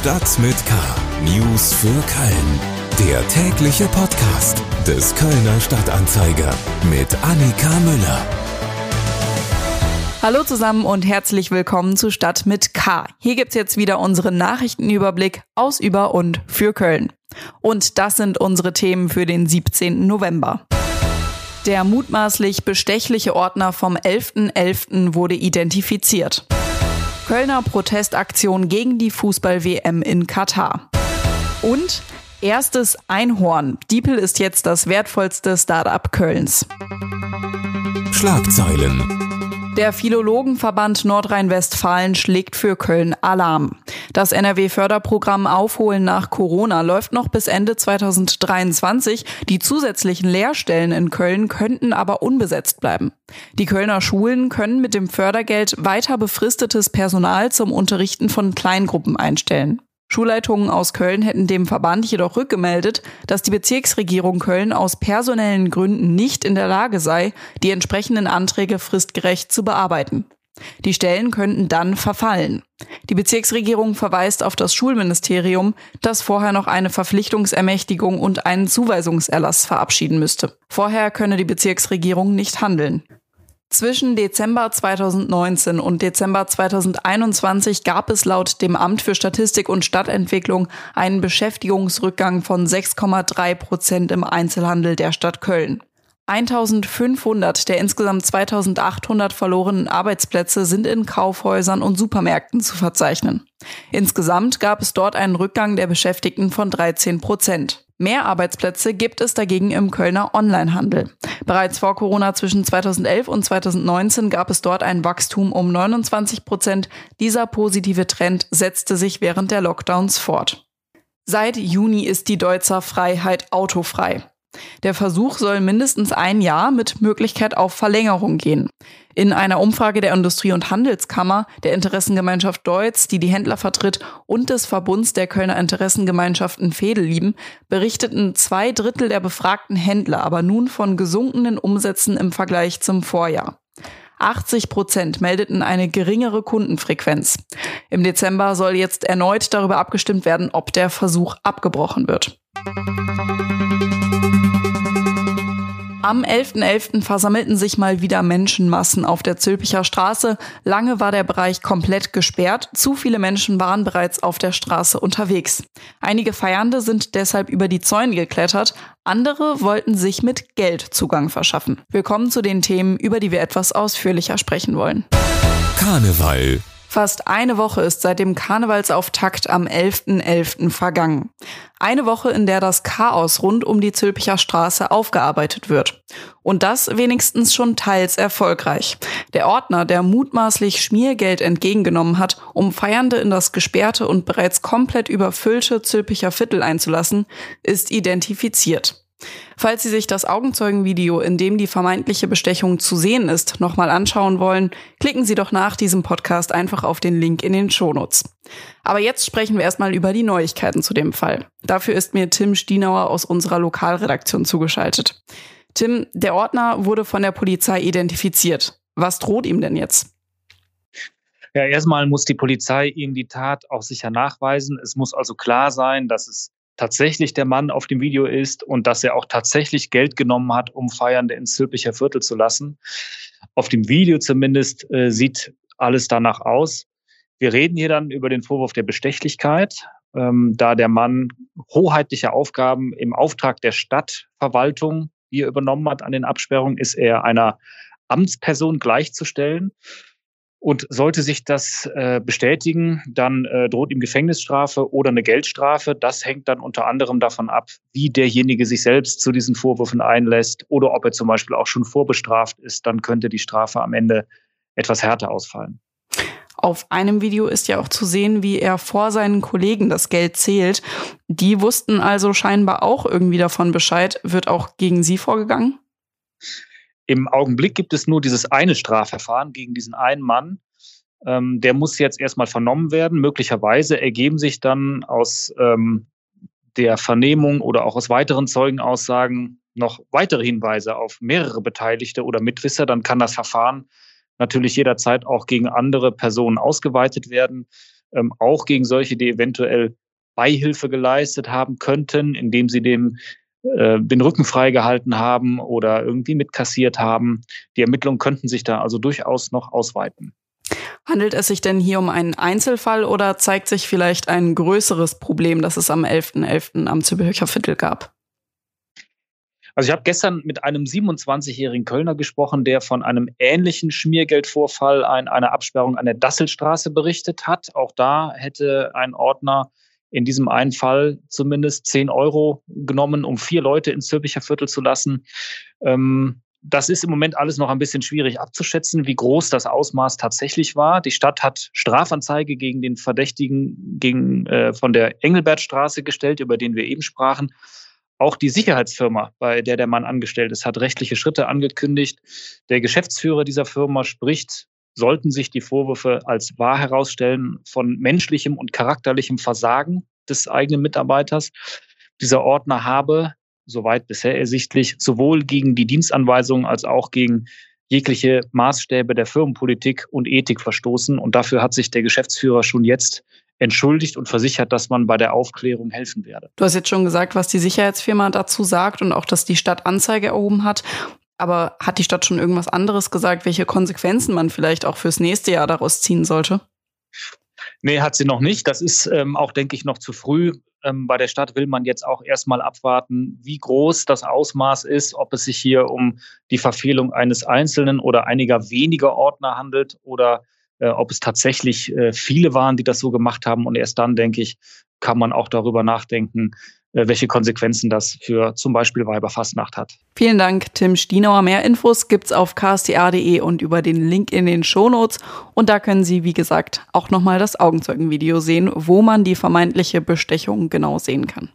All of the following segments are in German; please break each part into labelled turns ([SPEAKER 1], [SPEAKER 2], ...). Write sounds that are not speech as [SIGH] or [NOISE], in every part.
[SPEAKER 1] Stadt mit K. News für Köln. Der tägliche Podcast des Kölner Stadtanzeiger mit Annika Müller.
[SPEAKER 2] Hallo zusammen und herzlich willkommen zu Stadt mit K. Hier gibt's jetzt wieder unseren Nachrichtenüberblick aus, über und für Köln. Und das sind unsere Themen für den 17. November. Der mutmaßlich bestechliche Ordner vom 11.11. .11. wurde identifiziert. Kölner Protestaktion gegen die Fußball-WM in Katar. Und erstes Einhorn. Diepel ist jetzt das wertvollste Start-up Kölns.
[SPEAKER 1] Schlagzeilen.
[SPEAKER 2] Der Philologenverband Nordrhein-Westfalen schlägt für Köln Alarm. Das NRW-Förderprogramm Aufholen nach Corona läuft noch bis Ende 2023. Die zusätzlichen Lehrstellen in Köln könnten aber unbesetzt bleiben. Die Kölner Schulen können mit dem Fördergeld weiter befristetes Personal zum Unterrichten von Kleingruppen einstellen. Schulleitungen aus Köln hätten dem Verband jedoch rückgemeldet, dass die Bezirksregierung Köln aus personellen Gründen nicht in der Lage sei, die entsprechenden Anträge fristgerecht zu bearbeiten. Die Stellen könnten dann verfallen. Die Bezirksregierung verweist auf das Schulministerium, das vorher noch eine Verpflichtungsermächtigung und einen Zuweisungserlass verabschieden müsste. Vorher könne die Bezirksregierung nicht handeln. Zwischen Dezember 2019 und Dezember 2021 gab es laut dem Amt für Statistik und Stadtentwicklung einen Beschäftigungsrückgang von 6,3 Prozent im Einzelhandel der Stadt Köln. 1500 der insgesamt 2800 verlorenen Arbeitsplätze sind in Kaufhäusern und Supermärkten zu verzeichnen. Insgesamt gab es dort einen Rückgang der Beschäftigten von 13 Prozent. Mehr Arbeitsplätze gibt es dagegen im Kölner Onlinehandel. Bereits vor Corona zwischen 2011 und 2019 gab es dort ein Wachstum um 29 Prozent. Dieser positive Trend setzte sich während der Lockdowns fort. Seit Juni ist die Deutzer Freiheit autofrei. Der Versuch soll mindestens ein Jahr mit Möglichkeit auf Verlängerung gehen. In einer Umfrage der Industrie- und Handelskammer, der Interessengemeinschaft Deutz, die die Händler vertritt, und des Verbunds der Kölner Interessengemeinschaften Fedelieben berichteten zwei Drittel der befragten Händler aber nun von gesunkenen Umsätzen im Vergleich zum Vorjahr. 80 Prozent meldeten eine geringere Kundenfrequenz. Im Dezember soll jetzt erneut darüber abgestimmt werden, ob der Versuch abgebrochen wird. Am 11.11. .11. versammelten sich mal wieder Menschenmassen auf der Zülpicher Straße. Lange war der Bereich komplett gesperrt. Zu viele Menschen waren bereits auf der Straße unterwegs. Einige Feiernde sind deshalb über die Zäune geklettert. Andere wollten sich mit Geld Zugang verschaffen. Willkommen zu den Themen, über die wir etwas ausführlicher sprechen wollen.
[SPEAKER 1] Karneval
[SPEAKER 2] Fast eine Woche ist seit dem Karnevalsauftakt am 11.11. .11. vergangen. Eine Woche, in der das Chaos rund um die Zülpicher Straße aufgearbeitet wird. Und das wenigstens schon teils erfolgreich. Der Ordner, der mutmaßlich Schmiergeld entgegengenommen hat, um Feiernde in das gesperrte und bereits komplett überfüllte Zülpicher Viertel einzulassen, ist identifiziert. Falls Sie sich das Augenzeugenvideo, in dem die vermeintliche Bestechung zu sehen ist, nochmal anschauen wollen, klicken Sie doch nach diesem Podcast einfach auf den Link in den Shownotes. Aber jetzt sprechen wir erstmal über die Neuigkeiten zu dem Fall. Dafür ist mir Tim Stienauer aus unserer Lokalredaktion zugeschaltet. Tim, der Ordner wurde von der Polizei identifiziert. Was droht ihm denn jetzt?
[SPEAKER 3] Ja, erstmal muss die Polizei ihm die Tat auch sicher nachweisen. Es muss also klar sein, dass es tatsächlich der Mann auf dem Video ist und dass er auch tatsächlich Geld genommen hat, um Feiernde ins Zülpicher Viertel zu lassen. Auf dem Video zumindest äh, sieht alles danach aus. Wir reden hier dann über den Vorwurf der Bestechlichkeit, ähm, da der Mann hoheitliche Aufgaben im Auftrag der Stadtverwaltung hier übernommen hat an den Absperrungen, ist er einer Amtsperson gleichzustellen. Und sollte sich das äh, bestätigen, dann äh, droht ihm Gefängnisstrafe oder eine Geldstrafe. Das hängt dann unter anderem davon ab, wie derjenige sich selbst zu diesen Vorwürfen einlässt oder ob er zum Beispiel auch schon vorbestraft ist. Dann könnte die Strafe am Ende etwas härter ausfallen.
[SPEAKER 2] Auf einem Video ist ja auch zu sehen, wie er vor seinen Kollegen das Geld zählt. Die wussten also scheinbar auch irgendwie davon Bescheid. Wird auch gegen Sie vorgegangen?
[SPEAKER 3] Im Augenblick gibt es nur dieses eine Strafverfahren gegen diesen einen Mann. Ähm, der muss jetzt erstmal vernommen werden. Möglicherweise ergeben sich dann aus ähm, der Vernehmung oder auch aus weiteren Zeugenaussagen noch weitere Hinweise auf mehrere Beteiligte oder Mitwisser. Dann kann das Verfahren natürlich jederzeit auch gegen andere Personen ausgeweitet werden. ähm, auch gegen solche, die eventuell Beihilfe geleistet haben könnten, indem sie dem äh, den Rücken freigehalten haben oder irgendwie mitkassiert haben. Die Ermittlungen könnten sich da also durchaus noch ausweiten.
[SPEAKER 2] Handelt es sich denn hier um einen Einzelfall oder zeigt sich vielleicht ein größeres Problem, das es am 11.11. .11. am Züricher Viertel gab?
[SPEAKER 3] Also ich habe gestern mit einem 27-jährigen Kölner gesprochen, der von einem ähnlichen Schmiergeldvorfall in einer Absperrung an der Dasselstraße berichtet hat. Auch da hätte ein Ordner in diesem einen Fall zumindest 10 Euro genommen, um vier Leute ins Zülpicher Viertel zu lassen. Ähm, das ist im Moment alles noch ein bisschen schwierig abzuschätzen, wie groß das Ausmaß tatsächlich war. Die Stadt hat Strafanzeige gegen den Verdächtigen gegen, äh, von der Engelbertstraße gestellt, über den wir eben sprachen. Auch die Sicherheitsfirma, bei der der Mann angestellt ist, hat rechtliche Schritte angekündigt. Der Geschäftsführer dieser Firma spricht, sollten sich die Vorwürfe als wahr herausstellen, von menschlichem und charakterlichem Versagen des eigenen Mitarbeiters. Dieser Ordner habe soweit bisher ersichtlich, sowohl gegen die Dienstanweisungen als auch gegen jegliche Maßstäbe der Firmenpolitik und Ethik verstoßen. Und dafür hat sich der Geschäftsführer schon jetzt entschuldigt und versichert, dass man bei der Aufklärung helfen werde.
[SPEAKER 2] Du hast jetzt schon gesagt, was die Sicherheitsfirma dazu sagt und auch, dass die Stadt Anzeige erhoben hat. Aber hat die Stadt schon irgendwas anderes gesagt, welche Konsequenzen man vielleicht auch fürs nächste Jahr daraus ziehen sollte?
[SPEAKER 3] Nee, hat sie noch nicht. Das ist ähm, auch, denke ich, noch zu früh. Ähm, bei der Stadt will man jetzt auch erstmal abwarten, wie groß das Ausmaß ist, ob es sich hier um die Verfehlung eines Einzelnen oder einiger weniger Ordner handelt oder äh, ob es tatsächlich äh, viele waren, die das so gemacht haben. Und erst dann, denke ich, kann man auch darüber nachdenken, äh, welche Konsequenzen das für zum Beispiel Weiberfastnacht hat.
[SPEAKER 2] Vielen Dank, Tim Stienauer. Mehr Infos gibt's auf ksta.de und über den Link in den Shownotes. Und da können Sie, wie gesagt, auch nochmal das Augenzeugenvideo sehen, wo man die vermeintliche Bestechung genau sehen kann.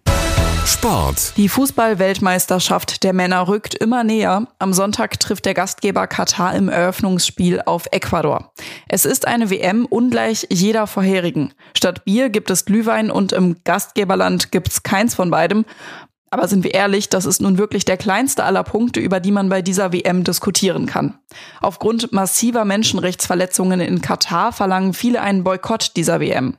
[SPEAKER 2] Sport. Die Fußball-Weltmeisterschaft der Männer rückt immer näher. Am Sonntag trifft der Gastgeber Katar im Eröffnungsspiel auf Ecuador. Es ist eine WM ungleich jeder vorherigen. Statt Bier gibt es Glühwein und im Gastgeberland gibt's keins von beidem. Aber sind wir ehrlich, das ist nun wirklich der kleinste aller Punkte, über die man bei dieser WM diskutieren kann. Aufgrund massiver Menschenrechtsverletzungen in Katar verlangen viele einen Boykott dieser WM.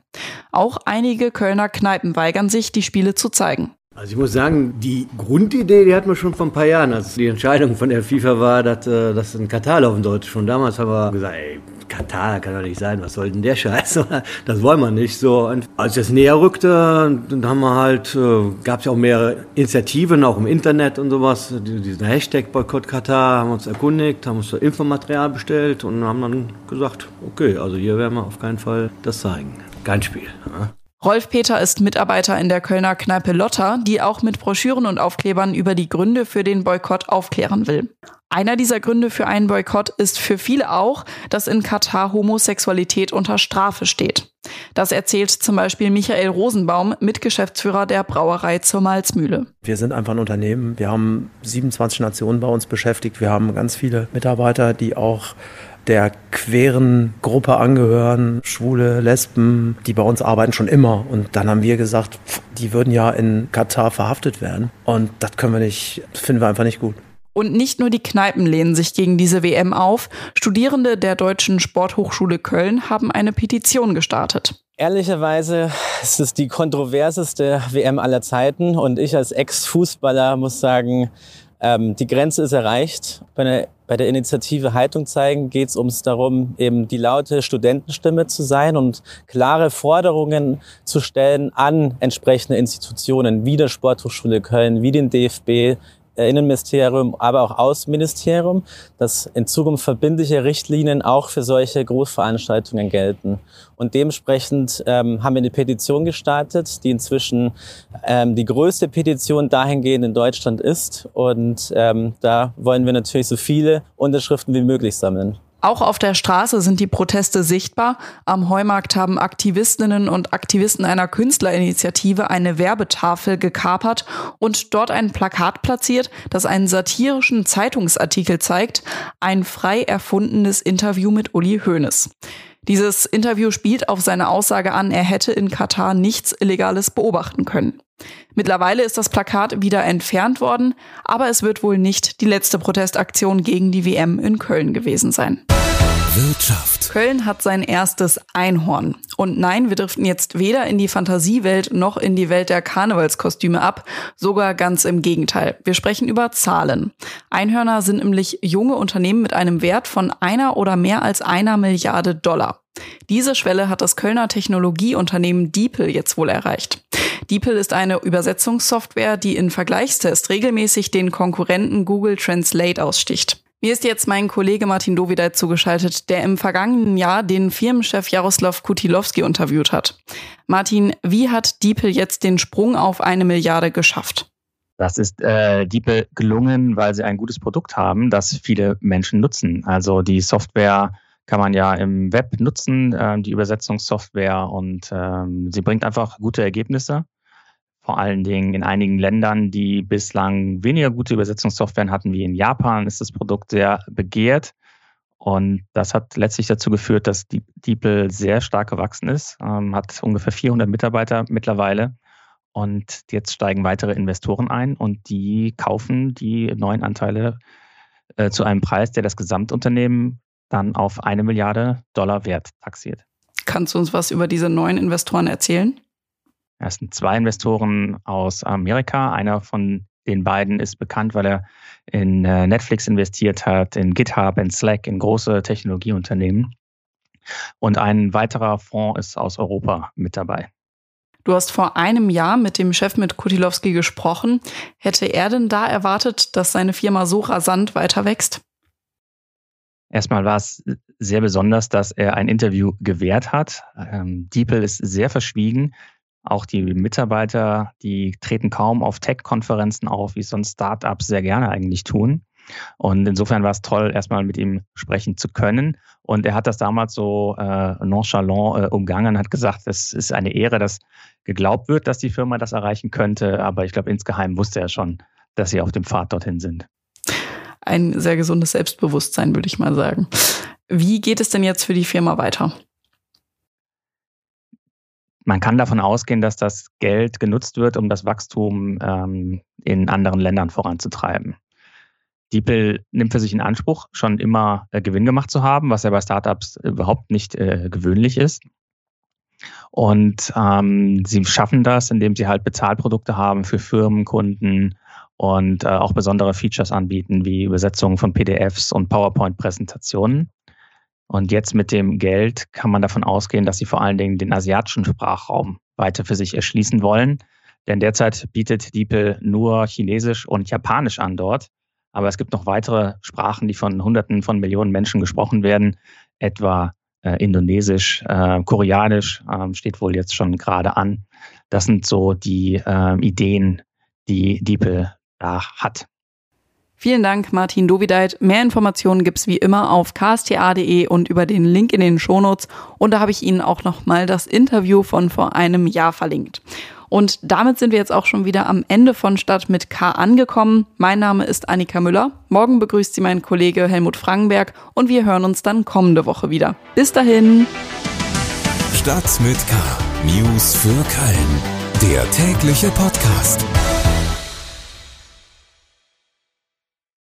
[SPEAKER 2] Auch einige Kölner Kneipen weigern sich, die Spiele zu zeigen.
[SPEAKER 4] Also ich muss sagen, die Grundidee, die hatten wir schon vor ein paar Jahren, als die Entscheidung von der FIFA war, dass äh, das in Katar laufen sollte. Schon damals haben wir gesagt, ey, Katar kann doch nicht sein, was soll denn der Scheiß? [LAUGHS] Das wollen wir nicht. So, und als das näher rückte, dann haben wir halt, äh, gab es ja auch mehrere Initiativen, auch im Internet und sowas, diesen Hashtag Boykott Katar, haben uns erkundigt, haben uns Infomaterial bestellt und haben dann gesagt, okay, also hier werden wir auf keinen Fall das zeigen. Kein Spiel. Ja.
[SPEAKER 2] Rolf Peter ist Mitarbeiter in der Kölner Kneipe Lotta, die auch mit Broschüren und Aufklebern über die Gründe für den Boykott aufklären will. Einer dieser Gründe für einen Boykott ist für viele auch, dass in Katar Homosexualität unter Strafe steht. Das erzählt zum Beispiel Michael Rosenbaum, Mitgeschäftsführer der Brauerei zur Malzmühle.
[SPEAKER 5] Wir sind einfach ein Unternehmen. Wir haben 27 Nationen bei uns beschäftigt. Wir haben ganz viele Mitarbeiter, die auch der queeren Gruppe angehören, Schwule, Lesben, die bei uns arbeiten schon immer. Und dann haben wir gesagt, die würden ja in Katar verhaftet werden. Und das können wir nicht, das finden wir einfach nicht gut.
[SPEAKER 2] Und nicht nur die Kneipen lehnen sich gegen diese WM auf. Studierende der Deutschen Sporthochschule Köln haben eine Petition gestartet.
[SPEAKER 6] Ehrlicherweise ist es die kontroverseste WM aller Zeiten und ich als Ex-Fußballer muss sagen, ähm, die Grenze ist erreicht. Bei der, bei der Initiative Haltung zeigen geht es ums darum, eben die laute Studentenstimme zu sein und klare Forderungen zu stellen an entsprechende Institutionen wie der Sporthochschule Köln, wie den DFB, Innenministerium, aber auch Außenministerium, dass in Zukunft verbindliche Richtlinien auch für solche Großveranstaltungen gelten. Und dementsprechend ähm, haben wir eine Petition gestartet, die inzwischen ähm, die größte Petition dahingehend in Deutschland ist. Und ähm, da wollen wir natürlich so viele Unterschriften wie möglich sammeln.
[SPEAKER 2] Auch auf der Straße sind die Proteste sichtbar. Am Heumarkt haben Aktivistinnen und Aktivisten einer Künstlerinitiative eine Werbetafel gekapert und dort ein Plakat platziert, das einen satirischen Zeitungsartikel zeigt, ein frei erfundenes Interview mit Uli Hoeneß. Dieses Interview spielt auf seine Aussage an, er hätte in Katar nichts Illegales beobachten können. Mittlerweile ist das Plakat wieder entfernt worden, aber es wird wohl nicht die letzte Protestaktion gegen die WM in Köln gewesen sein.
[SPEAKER 1] Wirtschaft.
[SPEAKER 2] Köln hat sein erstes Einhorn. Und nein, wir driften jetzt weder in die Fantasiewelt noch in die Welt der Karnevalskostüme ab, sogar ganz im Gegenteil. Wir sprechen über Zahlen. Einhörner sind nämlich junge Unternehmen mit einem Wert von einer oder mehr als einer Milliarde Dollar. Diese Schwelle hat das Kölner Technologieunternehmen DeepL jetzt wohl erreicht. DeepL ist eine Übersetzungssoftware, die in Vergleichstest regelmäßig den Konkurrenten Google Translate aussticht. Mir ist jetzt mein Kollege Martin Dovideit zugeschaltet, der im vergangenen Jahr den Firmenchef Jaroslav Kutilowski interviewt hat. Martin, wie hat DeepL jetzt den Sprung auf eine Milliarde geschafft?
[SPEAKER 7] Das ist äh, DeepL gelungen, weil sie ein gutes Produkt haben, das viele Menschen nutzen. Also die Software kann man ja im Web nutzen, äh, die Übersetzungssoftware, und ähm, sie bringt einfach gute Ergebnisse vor allen Dingen in einigen Ländern, die bislang weniger gute Übersetzungssoftware hatten, wie in Japan, ist das Produkt sehr begehrt. Und das hat letztlich dazu geführt, dass DeepL sehr stark gewachsen ist, ähm, hat ungefähr 400 Mitarbeiter mittlerweile. Und jetzt steigen weitere Investoren ein und die kaufen die neuen Anteile äh, zu einem Preis, der das Gesamtunternehmen dann auf eine Milliarde Dollar wert taxiert.
[SPEAKER 2] Kannst du uns was über diese neuen Investoren erzählen?
[SPEAKER 7] Es sind zwei Investoren aus Amerika. Einer von den beiden ist bekannt, weil er in äh, Netflix investiert hat, in GitHub, in Slack, in große Technologieunternehmen. Und ein weiterer Fonds ist aus Europa mit dabei.
[SPEAKER 2] Du hast vor einem Jahr mit dem Chef mit Kutilowski gesprochen. Hätte er denn da erwartet, dass seine Firma so rasant weiter wächst?
[SPEAKER 7] Erstmal war es sehr besonders, dass er ein Interview gewährt hat. Ähm, DeepL ist sehr verschwiegen. Auch die Mitarbeiter, die treten kaum auf Tech-Konferenzen auf, wie es sonst Startups sehr gerne eigentlich tun. Und insofern war es toll, erstmal mit ihm sprechen zu können. Und er hat das damals so äh, nonchalant äh, umgangen, hat gesagt, es ist eine Ehre, dass geglaubt wird, dass die Firma das erreichen könnte. Aber ich glaube, insgeheim wusste er schon, dass sie auf dem Pfad dorthin sind.
[SPEAKER 2] Ein sehr gesundes Selbstbewusstsein, würde ich mal sagen. Wie geht es denn jetzt für die Firma weiter?
[SPEAKER 7] Man kann davon ausgehen, dass das Geld genutzt wird, um das Wachstum ähm, in anderen Ländern voranzutreiben. DeepL nimmt für sich in Anspruch, schon immer äh, Gewinn gemacht zu haben, was ja bei Startups überhaupt nicht äh, gewöhnlich ist. Und ähm, sie schaffen das, indem sie halt Bezahlprodukte haben für Firmenkunden und äh, auch besondere Features anbieten, wie Übersetzungen von PDFs und PowerPoint-Präsentationen. Und jetzt mit dem Geld kann man davon ausgehen, dass sie vor allen Dingen den asiatischen Sprachraum weiter für sich erschließen wollen. Denn derzeit bietet DeepL nur Chinesisch und Japanisch an dort. Aber es gibt noch weitere Sprachen, die von Hunderten von Millionen Menschen gesprochen werden, etwa äh, Indonesisch, äh, Koreanisch äh, steht wohl jetzt schon gerade an. Das sind so die ähm, Ideen, die DeepL da hat.
[SPEAKER 2] Vielen Dank, Martin Dovideit. Mehr Informationen gibt's wie immer auf ksta.de und über den Link in den Shownotes. Und da habe ich Ihnen auch nochmal das Interview von vor einem Jahr verlinkt. Und damit sind wir jetzt auch schon wieder am Ende von Stadt mit K angekommen. Mein Name ist Annika Müller. Morgen begrüßt Sie mein Kollege Helmut Frankenberg und wir hören uns dann kommende Woche wieder. Bis dahin.
[SPEAKER 1] Stadt mit K. News für Köln. Der tägliche Podcast.